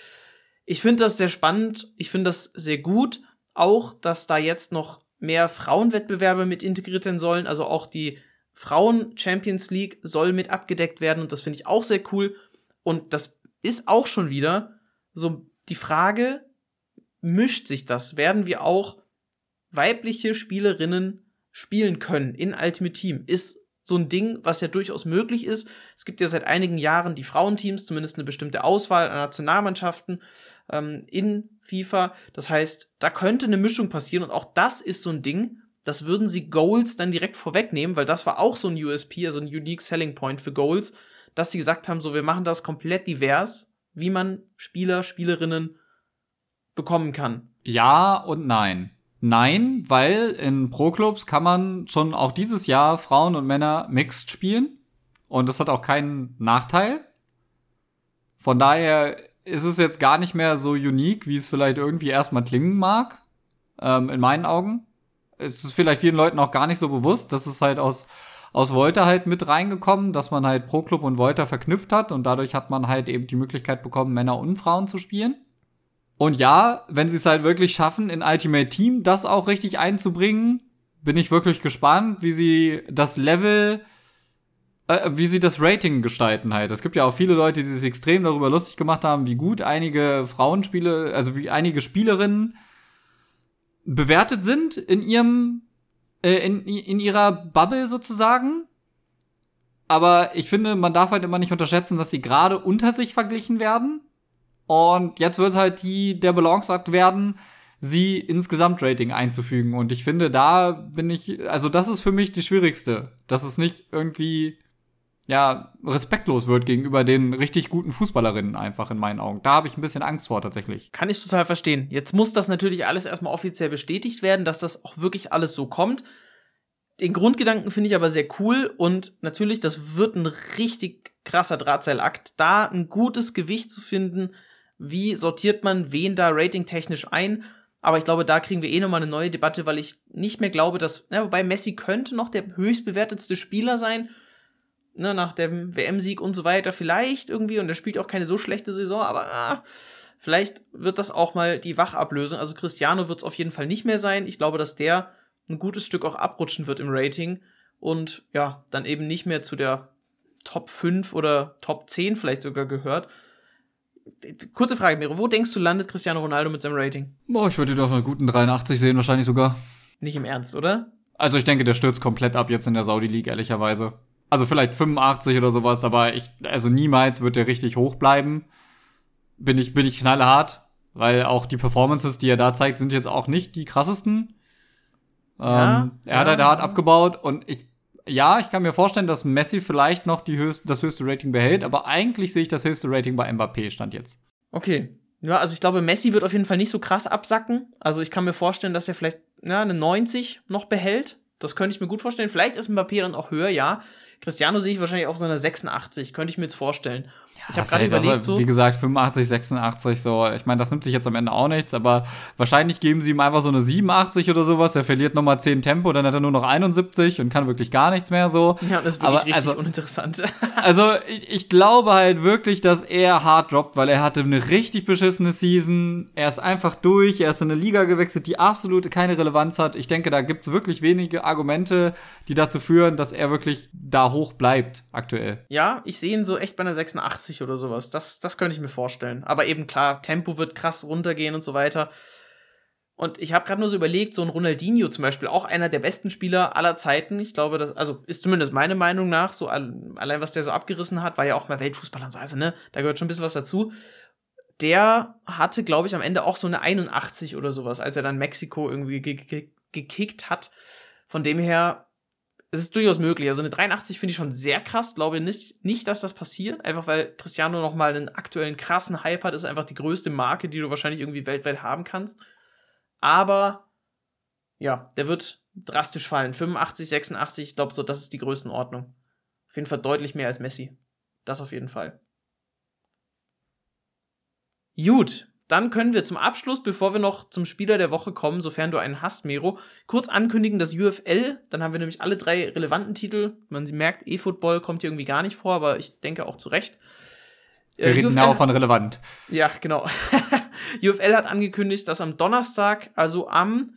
Ich finde das sehr spannend. Ich finde das sehr gut. Auch, dass da jetzt noch mehr Frauenwettbewerbe mit integriert sein sollen. Also auch die Frauen Champions League soll mit abgedeckt werden und das finde ich auch sehr cool. Und das ist auch schon wieder so die Frage, mischt sich das? Werden wir auch weibliche Spielerinnen spielen können in Ultimate Team? Ist so ein Ding, was ja durchaus möglich ist. Es gibt ja seit einigen Jahren die Frauenteams, zumindest eine bestimmte Auswahl an Nationalmannschaften ähm, in FIFA. Das heißt, da könnte eine Mischung passieren und auch das ist so ein Ding, das würden sie Goals dann direkt vorwegnehmen, weil das war auch so ein USP, also ein Unique Selling Point für Goals, dass sie gesagt haben, so wir machen das komplett divers, wie man Spieler, Spielerinnen bekommen kann. Ja und nein. Nein, weil in Pro-Clubs kann man schon auch dieses Jahr Frauen und Männer mixed spielen. Und das hat auch keinen Nachteil. Von daher ist es jetzt gar nicht mehr so unique, wie es vielleicht irgendwie erstmal klingen mag. Ähm, in meinen Augen es ist vielleicht vielen Leuten auch gar nicht so bewusst, dass es halt aus, aus Volta halt mit reingekommen, dass man halt Pro Club und Volta verknüpft hat und dadurch hat man halt eben die Möglichkeit bekommen, Männer und Frauen zu spielen. Und ja, wenn sie es halt wirklich schaffen, in Ultimate Team das auch richtig einzubringen, bin ich wirklich gespannt, wie sie das Level, äh, wie sie das Rating gestalten halt. Es gibt ja auch viele Leute, die sich extrem darüber lustig gemacht haben, wie gut einige Frauenspiele, also wie einige Spielerinnen bewertet sind in ihrem, äh, in, in ihrer Bubble sozusagen. Aber ich finde, man darf halt immer nicht unterschätzen, dass sie gerade unter sich verglichen werden. Und jetzt wird halt die, der Balanceakt werden, sie ins Gesamtrating einzufügen. Und ich finde, da bin ich, also das ist für mich die schwierigste. Dass es nicht irgendwie, ja, respektlos wird gegenüber den richtig guten Fußballerinnen einfach in meinen Augen. Da habe ich ein bisschen Angst vor tatsächlich. Kann ich total verstehen. Jetzt muss das natürlich alles erstmal offiziell bestätigt werden, dass das auch wirklich alles so kommt. Den Grundgedanken finde ich aber sehr cool und natürlich, das wird ein richtig krasser Drahtseilakt, da ein gutes Gewicht zu finden, wie sortiert man wen da ratingtechnisch ein. Aber ich glaube, da kriegen wir eh nochmal eine neue Debatte, weil ich nicht mehr glaube, dass, ja, wobei Messi könnte noch der höchstbewertetste Spieler sein, ne, nach dem WM-Sieg und so weiter, vielleicht irgendwie, und er spielt auch keine so schlechte Saison, aber ah, vielleicht wird das auch mal die Wachablösung. Also Cristiano wird es auf jeden Fall nicht mehr sein. Ich glaube, dass der ein gutes Stück auch abrutschen wird im Rating und ja, dann eben nicht mehr zu der Top 5 oder Top 10 vielleicht sogar gehört. Kurze Frage, Miro, wo denkst du, landet Cristiano Ronaldo mit seinem Rating? Boah, ich würde ihn auf einer guten 83 sehen, wahrscheinlich sogar. Nicht im Ernst, oder? Also ich denke, der stürzt komplett ab jetzt in der Saudi League, ehrlicherweise. Also vielleicht 85 oder sowas, aber ich, also niemals wird er richtig hoch bleiben. Bin ich, bin ich knallhart, weil auch die Performances, die er da zeigt, sind jetzt auch nicht die krassesten. Ja, ähm, er ja. hat halt hart abgebaut und ich ja, ich kann mir vorstellen, dass Messi vielleicht noch die höchst, das höchste Rating behält, aber eigentlich sehe ich das höchste Rating bei Mbappé stand jetzt. Okay. Ja, also ich glaube, Messi wird auf jeden Fall nicht so krass absacken. Also ich kann mir vorstellen, dass er vielleicht ja, eine 90 noch behält. Das könnte ich mir gut vorstellen. Vielleicht ist Mbappé dann auch höher, ja. Cristiano sehe ich wahrscheinlich auf so einer 86, könnte ich mir jetzt vorstellen ich habe gerade überlegt, so. Wie gesagt, 85, 86, so. Ich meine, das nimmt sich jetzt am Ende auch nichts, aber wahrscheinlich geben sie ihm einfach so eine 87 oder sowas. Er verliert nochmal 10 Tempo, dann hat er nur noch 71 und kann wirklich gar nichts mehr so. Ja, das ist wirklich aber, richtig also, uninteressant. also, ich, ich glaube halt wirklich, dass er hart droppt, weil er hatte eine richtig beschissene Season. Er ist einfach durch, er ist in eine Liga gewechselt, die absolut keine Relevanz hat. Ich denke, da gibt es wirklich wenige Argumente, die dazu führen, dass er wirklich da hoch bleibt aktuell. Ja, ich sehe ihn so echt bei einer 86 80 oder sowas. Das, das könnte ich mir vorstellen. Aber eben klar, Tempo wird krass runtergehen und so weiter. Und ich habe gerade nur so überlegt, so ein Ronaldinho zum Beispiel, auch einer der besten Spieler aller Zeiten. Ich glaube, das, also ist zumindest meine Meinung nach, so allein was der so abgerissen hat, war ja auch mal Weltfußballer und so, also ne, da gehört schon ein bisschen was dazu. Der hatte, glaube ich, am Ende auch so eine 81 oder sowas, als er dann Mexiko irgendwie gekickt hat. Von dem her es ist durchaus möglich. Also eine 83 finde ich schon sehr krass. Glaube nicht, nicht, dass das passiert. Einfach weil Cristiano nochmal einen aktuellen krassen Hype hat. Ist einfach die größte Marke, die du wahrscheinlich irgendwie weltweit haben kannst. Aber ja, der wird drastisch fallen. 85, 86, ich glaube so, das ist die Größenordnung. Auf jeden Fall deutlich mehr als Messi. Das auf jeden Fall. Gut, dann können wir zum Abschluss, bevor wir noch zum Spieler der Woche kommen, sofern du einen hast, Mero, kurz ankündigen, dass UFL, dann haben wir nämlich alle drei relevanten Titel. Man merkt, E-Football kommt hier irgendwie gar nicht vor, aber ich denke auch zu Recht. Wir äh, reden genau von relevant. Ja, genau. UFL hat angekündigt, dass am Donnerstag, also am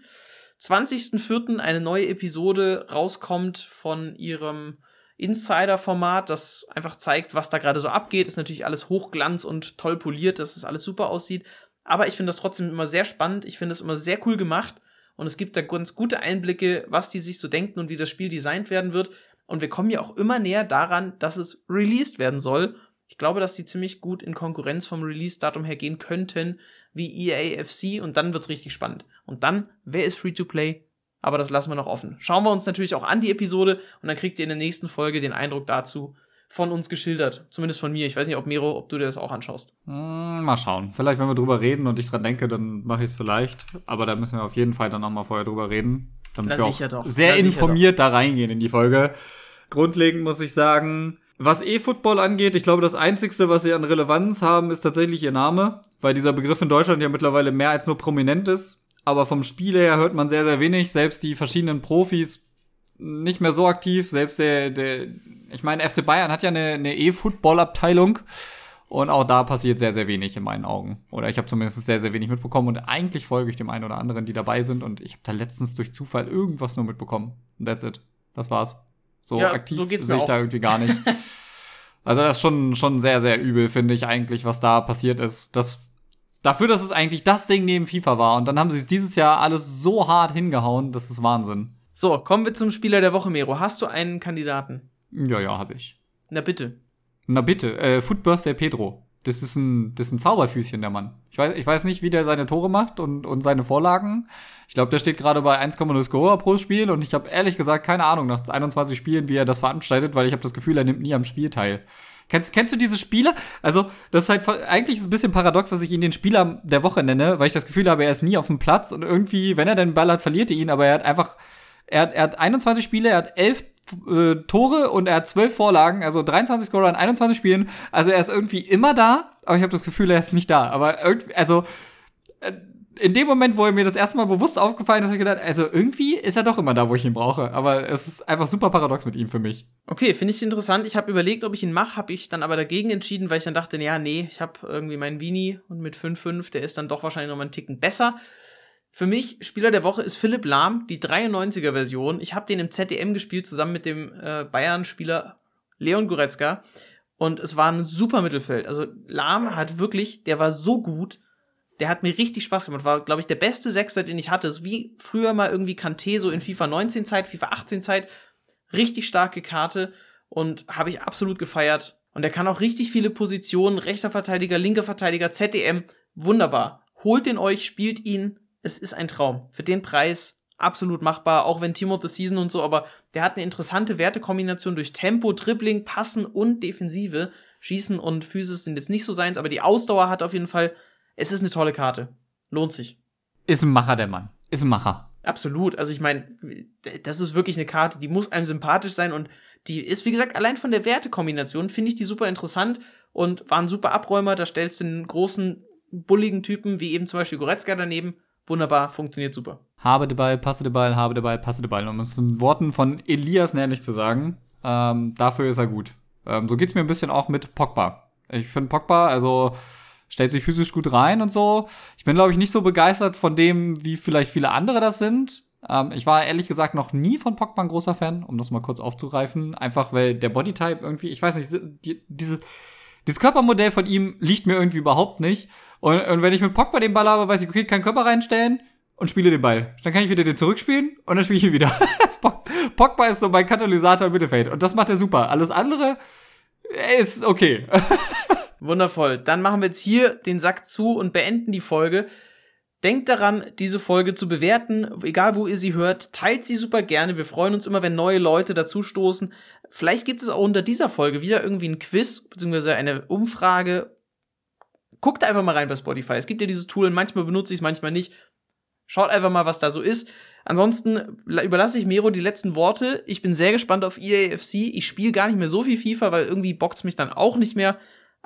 20.04. eine neue Episode rauskommt von ihrem Insider-Format, das einfach zeigt, was da gerade so abgeht. Ist natürlich alles Hochglanz und toll poliert, dass es alles super aussieht. Aber ich finde das trotzdem immer sehr spannend. Ich finde es immer sehr cool gemacht. Und es gibt da ganz gute Einblicke, was die sich so denken und wie das Spiel designt werden wird. Und wir kommen ja auch immer näher daran, dass es released werden soll. Ich glaube, dass die ziemlich gut in Konkurrenz vom Release-Datum her gehen könnten, wie EAFC. Und dann wird's richtig spannend. Und dann, wer ist Free-to-Play? Aber das lassen wir noch offen. Schauen wir uns natürlich auch an die Episode und dann kriegt ihr in der nächsten Folge den Eindruck dazu von uns geschildert. Zumindest von mir. Ich weiß nicht, ob Miro, ob du dir das auch anschaust. Hm, mal schauen. Vielleicht, wenn wir drüber reden und ich dran denke, dann mache ich es vielleicht. Aber da müssen wir auf jeden Fall dann nochmal vorher drüber reden. Damit Na, wir auch doch. sehr Na, informiert da reingehen in die Folge. Grundlegend muss ich sagen, was E-Football angeht, ich glaube, das Einzigste, was sie an Relevanz haben, ist tatsächlich ihr Name, weil dieser Begriff in Deutschland ja mittlerweile mehr als nur prominent ist aber vom Spiel her hört man sehr, sehr wenig. Selbst die verschiedenen Profis nicht mehr so aktiv. Selbst der, der ich meine, FC Bayern hat ja eine, eine E-Football-Abteilung. Und auch da passiert sehr, sehr wenig in meinen Augen. Oder ich habe zumindest sehr, sehr wenig mitbekommen. Und eigentlich folge ich dem einen oder anderen, die dabei sind. Und ich habe da letztens durch Zufall irgendwas nur mitbekommen. Und that's it. Das war's. So ja, aktiv so sehe ich auch. da irgendwie gar nicht. also das ist schon, schon sehr, sehr übel, finde ich eigentlich, was da passiert ist. Das, dafür, dass es eigentlich das Ding neben FIFA war. Und dann haben sie es dieses Jahr alles so hart hingehauen, das ist Wahnsinn. So, kommen wir zum Spieler der Woche, Mero. Hast du einen Kandidaten? Ja, ja, habe ich. Na bitte. Na bitte, äh, Footburst der Pedro. Das ist ein, das ist ein Zauberfüßchen, der Mann. Ich weiß, ich weiß nicht, wie der seine Tore macht und, und seine Vorlagen. Ich glaube, der steht gerade bei 1,0 Scorer pro Spiel und ich habe ehrlich gesagt keine Ahnung nach 21 Spielen, wie er das veranstaltet, weil ich habe das Gefühl, er nimmt nie am Spiel teil. Kennst, kennst du diese Spiele? Also, das ist halt eigentlich ist ein bisschen paradox, dass ich ihn den Spieler der Woche nenne, weil ich das Gefühl habe, er ist nie auf dem Platz und irgendwie, wenn er den Ball hat, verliert er ihn, aber er hat einfach, er hat, er hat 21 Spiele, er hat 11 äh, Tore und er hat zwölf Vorlagen, also 23 Scorer in 21 Spielen. Also er ist irgendwie immer da, aber ich habe das Gefühl, er ist nicht da. Aber irgendwie, also äh, in dem Moment, wo er mir das erste Mal bewusst aufgefallen ist, habe ich gedacht, also irgendwie ist er doch immer da, wo ich ihn brauche. Aber es ist einfach super paradox mit ihm für mich. Okay, finde ich interessant. Ich habe überlegt, ob ich ihn mache, habe ich dann aber dagegen entschieden, weil ich dann dachte, ja, nee, ich habe irgendwie meinen Vini und mit 5-5, der ist dann doch wahrscheinlich noch mal einen Ticken besser. Für mich, Spieler der Woche ist Philipp Lahm, die 93er-Version. Ich habe den im ZDM gespielt, zusammen mit dem äh, Bayern-Spieler Leon Goretzka. Und es war ein super Mittelfeld. Also Lahm hat wirklich, der war so gut, der hat mir richtig Spaß gemacht. War, glaube ich, der beste Sechser, den ich hatte. Ist wie früher mal irgendwie Kanté, so in FIFA 19 Zeit, FIFA 18 Zeit. Richtig starke Karte und habe ich absolut gefeiert. Und er kann auch richtig viele Positionen, rechter Verteidiger, linker Verteidiger, ZDM, wunderbar. Holt den euch, spielt ihn, es ist ein Traum. Für den Preis absolut machbar, auch wenn Team of the Season und so, aber der hat eine interessante Wertekombination durch Tempo, Dribbling, Passen und Defensive. Schießen und Physis sind jetzt nicht so seins, aber die Ausdauer hat auf jeden Fall, es ist eine tolle Karte. Lohnt sich. Ist ein Macher, der Mann. Ist ein Macher. Absolut. Also ich meine, das ist wirklich eine Karte, die muss einem sympathisch sein und die ist, wie gesagt, allein von der Wertekombination finde ich die super interessant und war ein super Abräumer. Da stellst du einen großen, bulligen Typen, wie eben zum Beispiel Goretzka daneben wunderbar, funktioniert super. Habe den Ball, passe den Ball, habe den Ball, passe den Ball. Um es in Worten von Elias nämlich zu sagen, ähm, dafür ist er gut. Ähm, so geht's mir ein bisschen auch mit Pogba. Ich finde Pogba, also stellt sich physisch gut rein und so. Ich bin, glaube ich, nicht so begeistert von dem, wie vielleicht viele andere das sind. Ähm, ich war ehrlich gesagt noch nie von Pogba ein großer Fan, um das mal kurz aufzugreifen. Einfach weil der Bodytype irgendwie, ich weiß nicht, die, diese, dieses Körpermodell von ihm liegt mir irgendwie überhaupt nicht. Und, und wenn ich mit Pogba den Ball habe, weiß ich, okay, kann Körper reinstellen und spiele den Ball. Dann kann ich wieder den zurückspielen und dann spiele ich ihn wieder. Pogba ist so mein Katalysator im Mittelfeld und das macht er super. Alles andere ist okay. Wundervoll. Dann machen wir jetzt hier den Sack zu und beenden die Folge. Denkt daran, diese Folge zu bewerten, egal wo ihr sie hört. Teilt sie super gerne. Wir freuen uns immer, wenn neue Leute dazustoßen. Vielleicht gibt es auch unter dieser Folge wieder irgendwie ein Quiz bzw. eine Umfrage guckt einfach mal rein bei Spotify. Es gibt ja dieses Tool, manchmal benutze ich es, manchmal nicht. Schaut einfach mal, was da so ist. Ansonsten überlasse ich Mero die letzten Worte. Ich bin sehr gespannt auf EAFC. Ich spiele gar nicht mehr so viel FIFA, weil irgendwie bockt es mich dann auch nicht mehr.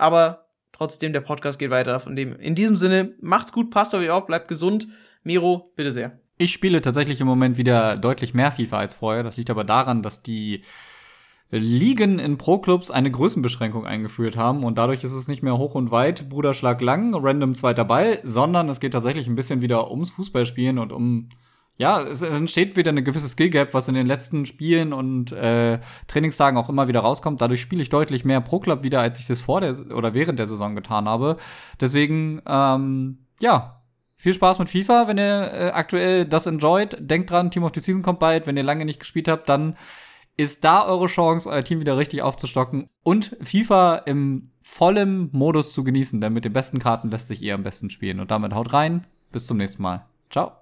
Aber trotzdem, der Podcast geht weiter. Von dem, in diesem Sinne, macht's gut, passt auf euch auf, bleibt gesund. Mero, bitte sehr. Ich spiele tatsächlich im Moment wieder deutlich mehr FIFA als vorher. Das liegt aber daran, dass die Ligen in Pro-Clubs eine Größenbeschränkung eingeführt haben und dadurch ist es nicht mehr hoch und weit, Bruderschlag lang, random zweiter Ball, sondern es geht tatsächlich ein bisschen wieder ums Fußballspielen und um ja, es entsteht wieder eine gewisse Skill-Gap, was in den letzten Spielen und äh, Trainingstagen auch immer wieder rauskommt. Dadurch spiele ich deutlich mehr Pro-Club wieder, als ich das vor der oder während der Saison getan habe. Deswegen, ähm, ja, viel Spaß mit FIFA, wenn ihr äh, aktuell das enjoyt. Denkt dran, Team of the Season kommt bald. Wenn ihr lange nicht gespielt habt, dann ist da eure Chance, euer Team wieder richtig aufzustocken und FIFA im vollen Modus zu genießen, denn mit den besten Karten lässt sich ihr am besten spielen. Und damit haut rein. Bis zum nächsten Mal. Ciao.